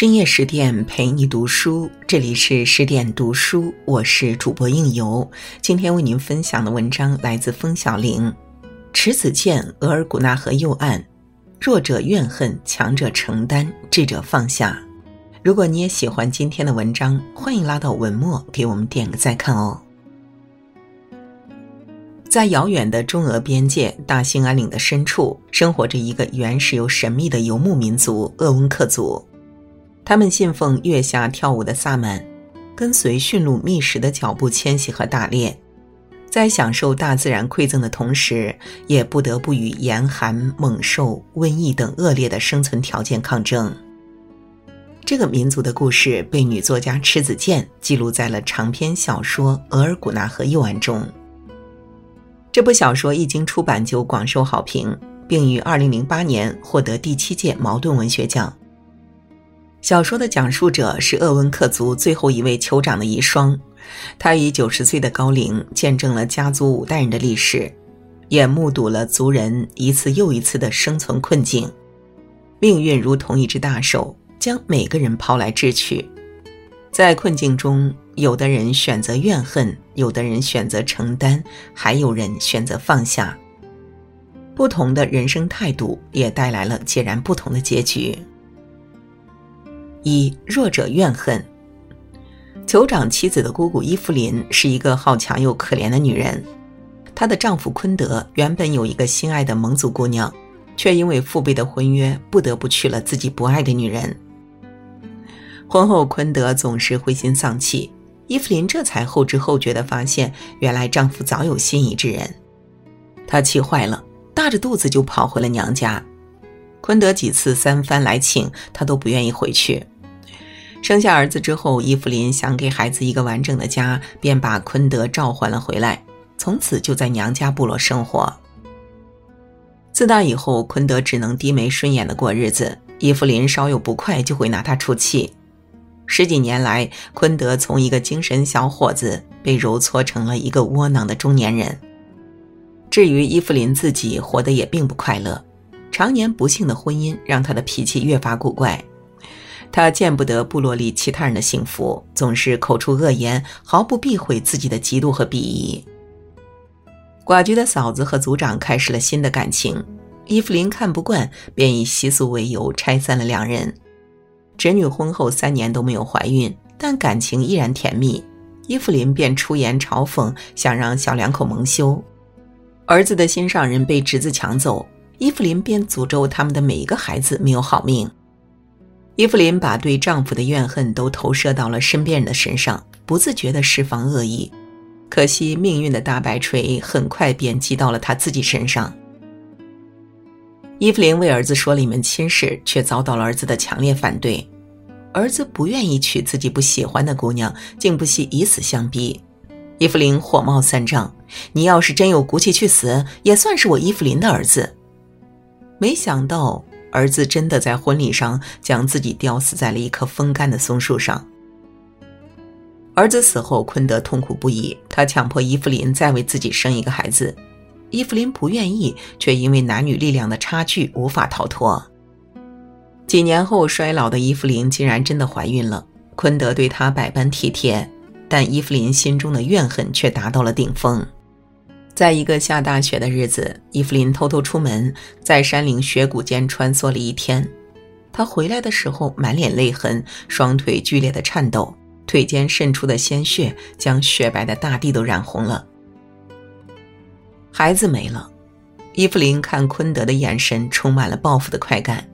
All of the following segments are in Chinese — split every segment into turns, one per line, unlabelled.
深夜十点陪你读书，这里是十点读书，我是主播应由。今天为您分享的文章来自风小玲。迟子建额尔古纳河右岸，弱者怨恨，强者承担，智者放下。如果你也喜欢今天的文章，欢迎拉到文末给我们点个再看哦。在遥远的中俄边界大兴安岭的深处，生活着一个原始又神秘的游牧民族——鄂温克族。他们信奉月下跳舞的萨满，跟随驯鹿觅食的脚步迁徙和打猎，在享受大自然馈赠的同时，也不得不与严寒、猛兽、瘟疫等恶劣的生存条件抗争。这个民族的故事被女作家迟子建记录在了长篇小说《额尔古纳河右岸》中。这部小说一经出版就广受好评，并于2008年获得第七届茅盾文学奖。小说的讲述者是鄂温克族最后一位酋长的遗孀，他以九十岁的高龄见证了家族五代人的历史，也目睹了族人一次又一次的生存困境。命运如同一只大手，将每个人抛来掷去。在困境中，有的人选择怨恨，有的人选择承担，还有人选择放下。不同的人生态度，也带来了截然不同的结局。一弱者怨恨。酋长妻子的姑姑伊芙琳是一个好强又可怜的女人。她的丈夫昆德原本有一个心爱的蒙族姑娘，却因为父辈的婚约，不得不娶了自己不爱的女人。婚后，昆德总是灰心丧气。伊芙琳这才后知后觉地发现，原来丈夫早有心仪之人。她气坏了，大着肚子就跑回了娘家。昆德几次三番来请，她都不愿意回去。生下儿子之后，伊芙琳想给孩子一个完整的家，便把昆德召唤了回来。从此就在娘家部落生活。自那以后，昆德只能低眉顺眼的过日子。伊芙琳稍有不快，就会拿他出气。十几年来，昆德从一个精神小伙子被揉搓成了一个窝囊的中年人。至于伊芙琳自己，活得也并不快乐。常年不幸的婚姻让他的脾气越发古怪。他见不得部落里其他人的幸福，总是口出恶言，毫不避讳自己的嫉妒和鄙夷。寡居的嫂子和族长开始了新的感情，伊芙琳看不惯，便以习俗为由拆散了两人。侄女婚后三年都没有怀孕，但感情依然甜蜜。伊芙琳便出言嘲讽，想让小两口蒙羞。儿子的心上人被侄子抢走，伊芙琳便诅咒他们的每一个孩子没有好命。伊芙琳把对丈夫的怨恨都投射到了身边人的身上，不自觉地释放恶意。可惜命运的大白锤很快便击到了她自己身上。伊芙琳为儿子说了一门亲事，却遭到了儿子的强烈反对。儿子不愿意娶自己不喜欢的姑娘，竟不惜以死相逼。伊芙琳火冒三丈：“你要是真有骨气去死，也算是我伊芙琳的儿子。”没想到。儿子真的在婚礼上将自己吊死在了一棵风干的松树上。儿子死后，昆德痛苦不已，他强迫伊芙琳再为自己生一个孩子。伊芙琳不愿意，却因为男女力量的差距无法逃脱。几年后，衰老的伊芙琳竟然真的怀孕了。昆德对她百般体贴，但伊芙琳心中的怨恨却达到了顶峰。在一个下大雪的日子，伊芙琳偷偷出门，在山岭雪谷间穿梭了一天。她回来的时候满脸泪痕，双腿剧烈的颤抖，腿间渗出的鲜血将雪白的大地都染红了。孩子没了，伊芙琳看昆德的眼神充满了报复的快感，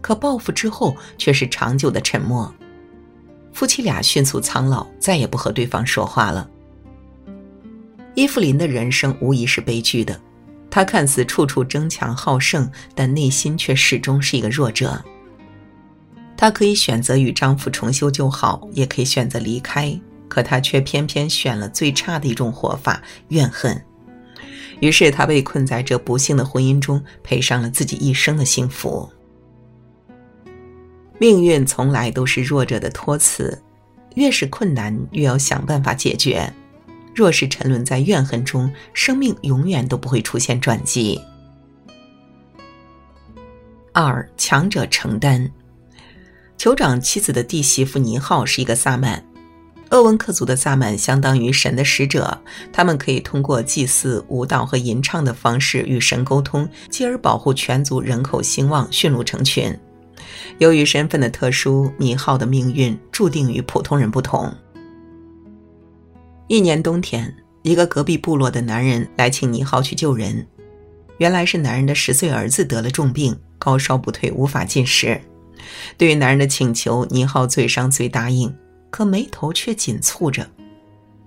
可报复之后却是长久的沉默。夫妻俩迅速苍老，再也不和对方说话了。伊芙琳的人生无疑是悲剧的，她看似处处争强好胜，但内心却始终是一个弱者。她可以选择与丈夫重修旧好，也可以选择离开，可她却偏偏选了最差的一种活法——怨恨。于是她被困在这不幸的婚姻中，赔上了自己一生的幸福。命运从来都是弱者的托词，越是困难，越要想办法解决。若是沉沦在怨恨中，生命永远都不会出现转机。二强者承担，酋长妻子的弟媳妇尼浩是一个萨满。鄂温克族的萨满相当于神的使者，他们可以通过祭祀、舞蹈和吟唱的方式与神沟通，继而保护全族人口兴旺、驯鹿成群。由于身份的特殊，尼浩的命运注定与普通人不同。一年冬天，一个隔壁部落的男人来请尼浩去救人。原来是男人的十岁儿子得了重病，高烧不退，无法进食。对于男人的请求，尼浩嘴上虽答应。可眉头却紧蹙着，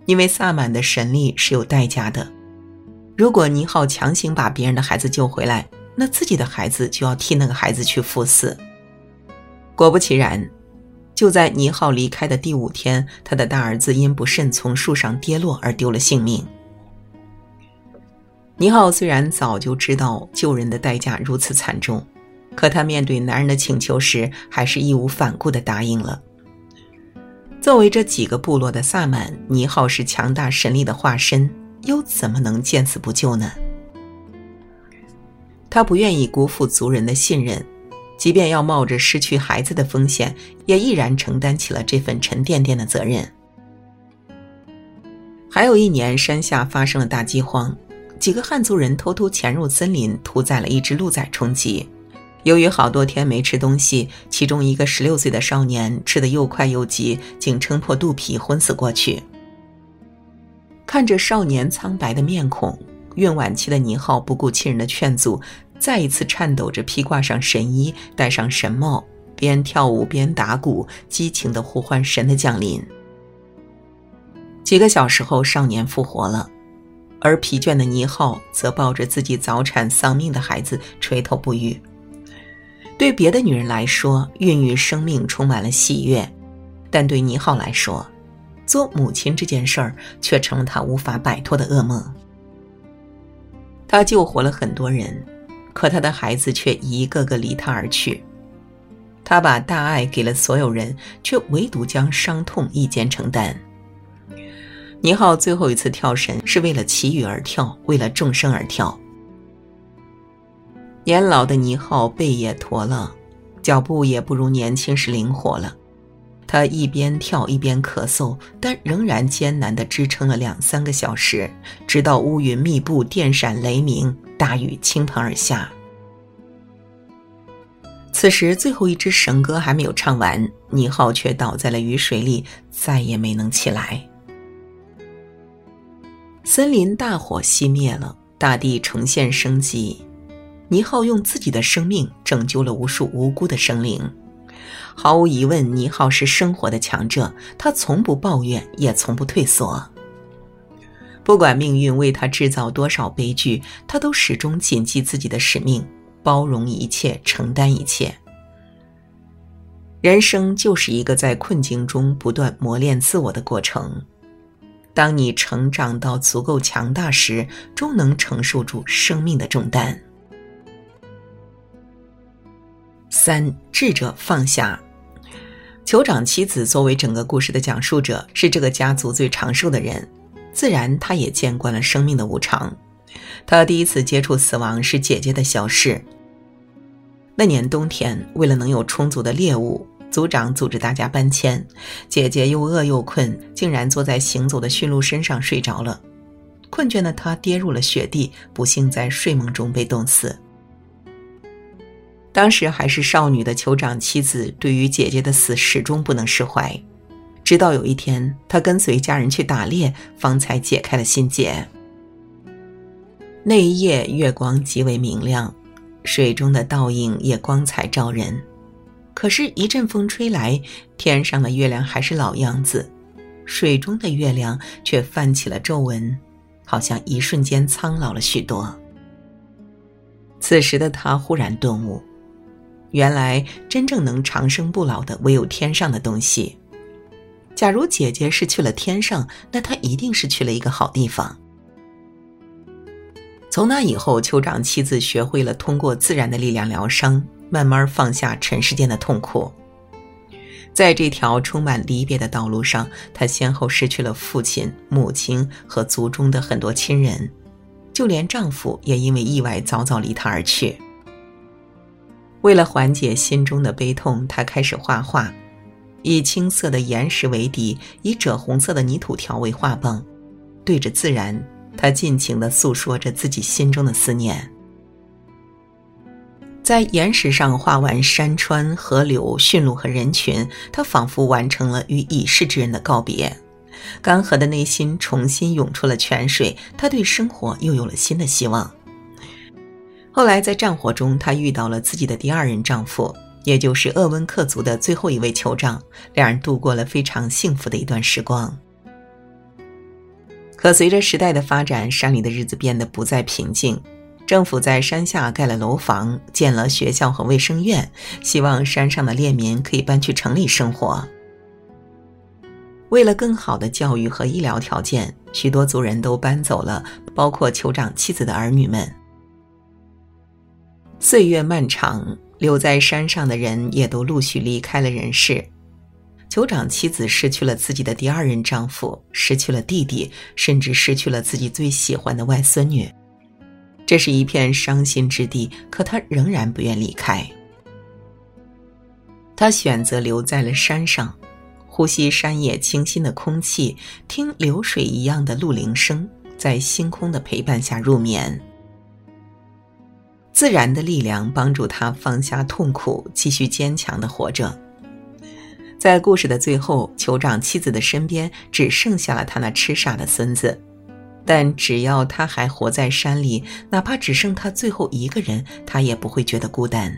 因为萨满的神力是有代价的。如果尼浩强行把别人的孩子救回来，那自己的孩子就要替那个孩子去赴死。果不其然，就在尼浩离开的第五天，他的大儿子因不慎从树上跌落而丢了性命。尼浩虽然早就知道救人的代价如此惨重，可他面对男人的请求时，还是义无反顾地答应了。作为这几个部落的萨满，尼浩是强大神力的化身，又怎么能见死不救呢？他不愿意辜负族人的信任，即便要冒着失去孩子的风险，也毅然承担起了这份沉甸甸的责任。还有一年，山下发生了大饥荒，几个汉族人偷偷潜入森林，屠宰了一只鹿仔充饥。由于好多天没吃东西，其中一个十六岁的少年吃得又快又急，竟撑破肚皮昏死过去。看着少年苍白的面孔，孕晚期的倪浩不顾亲人的劝阻，再一次颤抖着披挂上神衣，戴上神帽，边跳舞边打鼓，激情地呼唤神的降临。几个小时后，少年复活了，而疲倦的倪浩则抱着自己早产丧命的孩子垂头不语。对别的女人来说，孕育生命充满了喜悦，但对倪浩来说，做母亲这件事儿却成了他无法摆脱的噩梦。他救活了很多人，可他的孩子却一个个离他而去。他把大爱给了所有人，却唯独将伤痛一肩承担。倪浩最后一次跳绳是为了祈雨而跳，为了众生而跳。年老的倪浩背也驼了，脚步也不如年轻时灵活了。他一边跳一边咳嗽，但仍然艰难地支撑了两三个小时，直到乌云密布、电闪雷鸣、大雨倾盆而下。此时，最后一支神歌还没有唱完，倪浩却倒在了雨水里，再也没能起来。森林大火熄灭了，大地重现生机。倪浩用自己的生命拯救了无数无辜的生灵，毫无疑问，倪浩是生活的强者。他从不抱怨，也从不退缩。不管命运为他制造多少悲剧，他都始终谨记自己的使命，包容一切，承担一切。人生就是一个在困境中不断磨练自我的过程。当你成长到足够强大时，终能承受住生命的重担。三智者放下。酋长妻子作为整个故事的讲述者，是这个家族最长寿的人，自然他也见惯了生命的无常。他第一次接触死亡是姐姐的消逝。那年冬天，为了能有充足的猎物，族长组织大家搬迁。姐姐又饿又困，竟然坐在行走的驯鹿身上睡着了。困倦的她跌入了雪地，不幸在睡梦中被冻死。当时还是少女的酋长妻子，对于姐姐的死始终不能释怀，直到有一天，他跟随家人去打猎，方才解开了心结。那一夜，月光极为明亮，水中的倒影也光彩照人。可是，一阵风吹来，天上的月亮还是老样子，水中的月亮却泛起了皱纹，好像一瞬间苍老了许多。此时的他忽然顿悟。原来真正能长生不老的，唯有天上的东西。假如姐姐是去了天上，那她一定是去了一个好地方。从那以后，酋长妻子学会了通过自然的力量疗伤，慢慢放下尘世间的痛苦。在这条充满离别的道路上，她先后失去了父亲、母亲和族中的很多亲人，就连丈夫也因为意外早早离她而去。为了缓解心中的悲痛，他开始画画，以青色的岩石为底，以赭红色的泥土条为画棒，对着自然，他尽情地诉说着自己心中的思念。在岩石上画完山川、河流、驯鹿和人群，他仿佛完成了与已逝之人的告别。干涸的内心重新涌出了泉水，他对生活又有了新的希望。后来在战火中，他遇到了自己的第二任丈夫，也就是鄂温克族的最后一位酋长，两人度过了非常幸福的一段时光。可随着时代的发展，山里的日子变得不再平静。政府在山下盖了楼房，建了学校和卫生院，希望山上的猎民可以搬去城里生活。为了更好的教育和医疗条件，许多族人都搬走了，包括酋长妻子的儿女们。岁月漫长，留在山上的人也都陆续离开了人世。酋长妻子失去了自己的第二任丈夫，失去了弟弟，甚至失去了自己最喜欢的外孙女。这是一片伤心之地，可他仍然不愿离开。他选择留在了山上。呼吸山野清新的空气，听流水一样的鹿铃声，在星空的陪伴下入眠。自然的力量帮助他放下痛苦，继续坚强的活着。在故事的最后，酋长妻子的身边只剩下了他那痴傻的孙子，但只要他还活在山里，哪怕只剩他最后一个人，他也不会觉得孤单。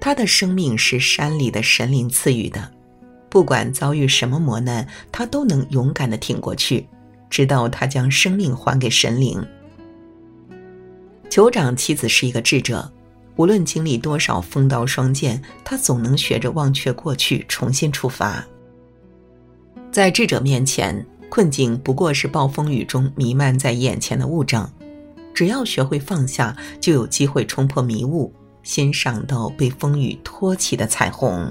他的生命是山里的神灵赐予的。不管遭遇什么磨难，他都能勇敢的挺过去，直到他将生命还给神灵。酋长妻子是一个智者，无论经历多少风刀霜剑，他总能学着忘却过去，重新出发。在智者面前，困境不过是暴风雨中弥漫在眼前的雾障，只要学会放下，就有机会冲破迷雾，欣赏到被风雨托起的彩虹。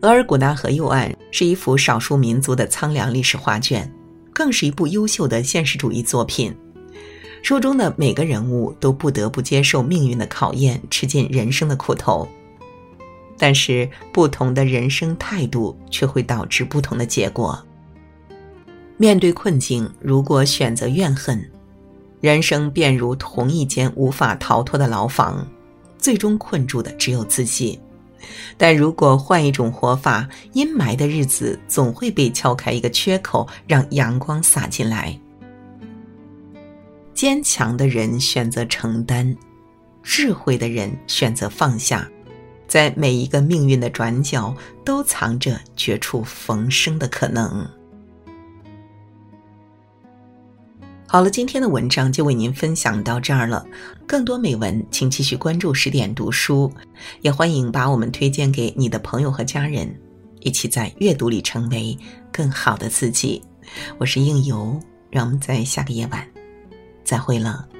额尔古纳河右岸是一幅少数民族的苍凉历史画卷，更是一部优秀的现实主义作品。书中的每个人物都不得不接受命运的考验，吃尽人生的苦头。但是，不同的人生态度却会导致不同的结果。面对困境，如果选择怨恨，人生便如同一间无法逃脱的牢房，最终困住的只有自己。但如果换一种活法，阴霾的日子总会被敲开一个缺口，让阳光洒进来。坚强的人选择承担，智慧的人选择放下，在每一个命运的转角，都藏着绝处逢生的可能。好了，今天的文章就为您分享到这儿了。更多美文，请继续关注十点读书，也欢迎把我们推荐给你的朋友和家人，一起在阅读里成为更好的自己。我是应由，让我们在下个夜晚再会了。